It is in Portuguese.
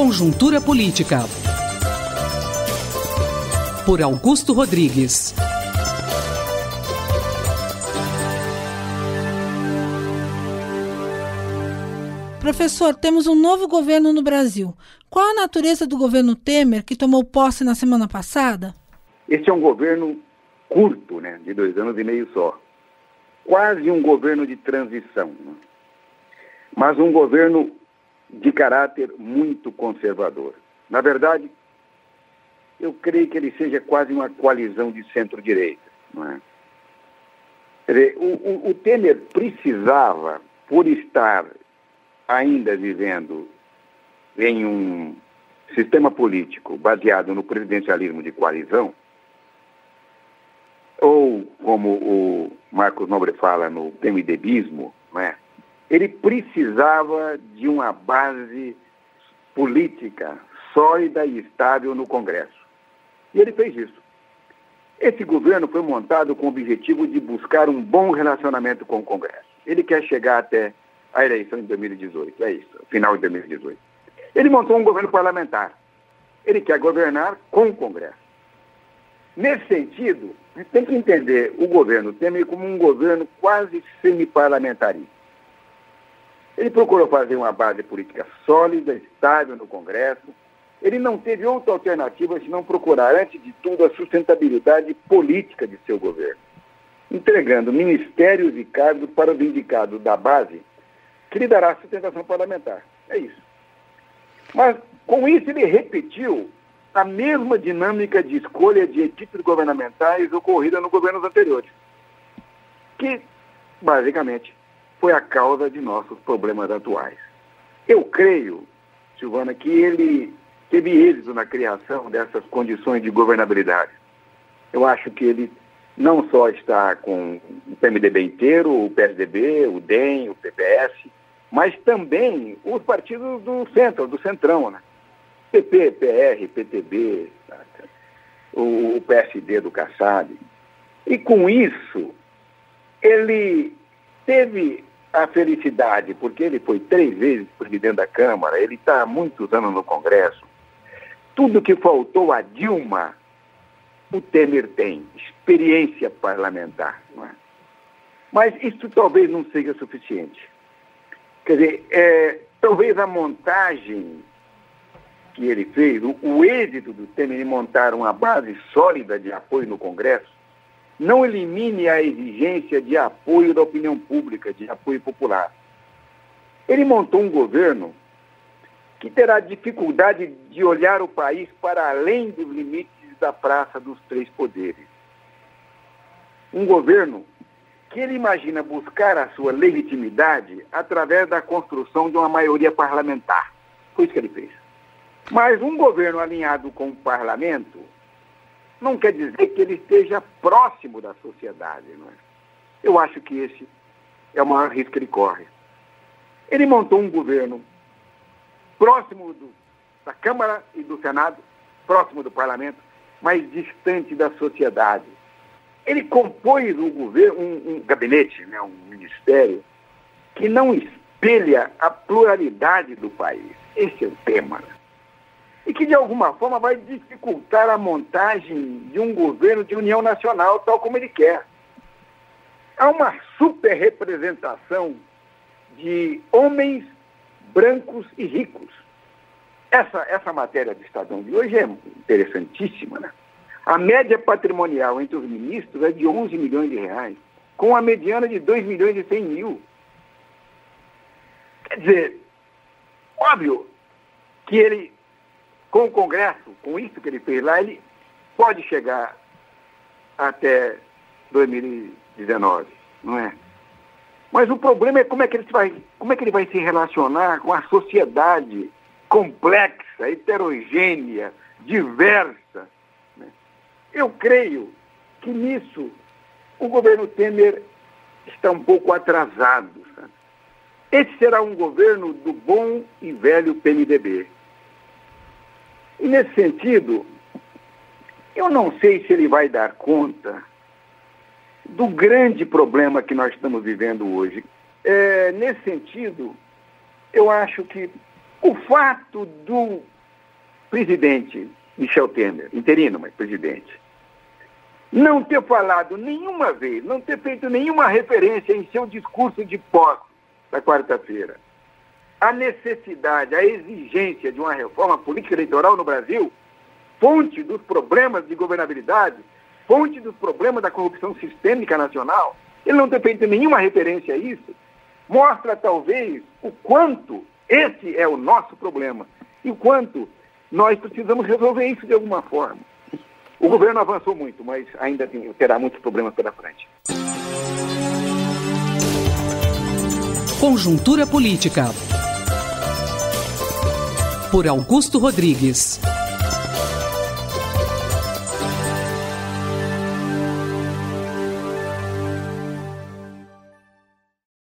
Conjuntura Política. Por Augusto Rodrigues. Professor, temos um novo governo no Brasil. Qual a natureza do governo Temer, que tomou posse na semana passada? Este é um governo curto, né, de dois anos e meio só. Quase um governo de transição. Né? Mas um governo de caráter muito conservador. Na verdade, eu creio que ele seja quase uma coalizão de centro-direita. É? O, o, o Temer precisava, por estar ainda vivendo em um sistema político baseado no presidencialismo de coalizão, ou como o Marcos Nobre fala no PMDBismo, né, ele precisava de uma base política sólida e estável no Congresso. E ele fez isso. Esse governo foi montado com o objetivo de buscar um bom relacionamento com o Congresso. Ele quer chegar até a eleição em 2018, é isso, final de 2018. Ele montou um governo parlamentar. Ele quer governar com o Congresso. Nesse sentido, tem que entender o governo Temer como um governo quase semi-parlamentarista. Ele procurou fazer uma base política sólida, estável no Congresso. Ele não teve outra alternativa senão procurar, antes de tudo, a sustentabilidade política de seu governo, entregando ministérios e cargos para os indicados da base que lhe dará sustentação parlamentar. É isso. Mas, com isso, ele repetiu a mesma dinâmica de escolha de equipes governamentais ocorrida nos governos anteriores, que, basicamente, foi a causa de nossos problemas atuais. Eu creio, Silvana, que ele teve êxito na criação dessas condições de governabilidade. Eu acho que ele não só está com o PMDB inteiro, o PSDB, o DEM, o PPS, mas também os partidos do centro, do centrão, né? PP, PR, PTB, o, PSD do Kassab. E com isso, ele teve a felicidade, porque ele foi três vezes presidente da Câmara, ele está há muitos anos no Congresso. Tudo que faltou a Dilma, o Temer tem, experiência parlamentar. É? Mas isso talvez não seja suficiente. Quer dizer, é, talvez a montagem que ele fez, o, o êxito do Temer em montar uma base sólida de apoio no Congresso, não elimine a exigência de apoio da opinião pública, de apoio popular. Ele montou um governo que terá dificuldade de olhar o país para além dos limites da praça dos três poderes. Um governo que ele imagina buscar a sua legitimidade através da construção de uma maioria parlamentar. Foi isso que ele fez. Mas um governo alinhado com o parlamento não quer dizer que ele esteja próximo da sociedade. Não é? Eu acho que esse é o maior risco que ele corre. Ele montou um governo próximo do, da Câmara e do Senado, próximo do parlamento, mas distante da sociedade ele compôs um governo, um, um gabinete, né, um ministério, que não espelha a pluralidade do país. Esse é o tema. Né? E que, de alguma forma, vai dificultar a montagem de um governo de união nacional, tal como ele quer. Há uma super representação de homens brancos e ricos. Essa, essa matéria do Estadão de hoje é interessantíssima, né? A média patrimonial entre os ministros é de 11 milhões de reais, com a mediana de 2 milhões e 100 mil. Quer dizer, óbvio que ele, com o Congresso, com isso que ele fez lá, ele pode chegar até 2019, não é? Mas o problema é como é que ele vai, como é que ele vai se relacionar com a sociedade complexa, heterogênea, diversa, eu creio que nisso o governo Temer está um pouco atrasado. Sabe? Esse será um governo do bom e velho PMDB. E nesse sentido, eu não sei se ele vai dar conta do grande problema que nós estamos vivendo hoje. É, nesse sentido, eu acho que O fato do presidente Michel Temer, interino, mas presidente, não ter falado nenhuma vez, não ter feito nenhuma referência em seu discurso de posse da quarta-feira, a necessidade, a exigência de uma reforma política eleitoral no Brasil, fonte dos problemas de governabilidade, fonte dos problemas da corrupção sistêmica nacional, ele não ter feito nenhuma referência a isso, mostra talvez o quanto esse é o nosso problema e o quanto nós precisamos resolver isso de alguma forma. O governo avançou muito, mas ainda terá muitos problemas pela frente. Conjuntura Política. Por Augusto Rodrigues.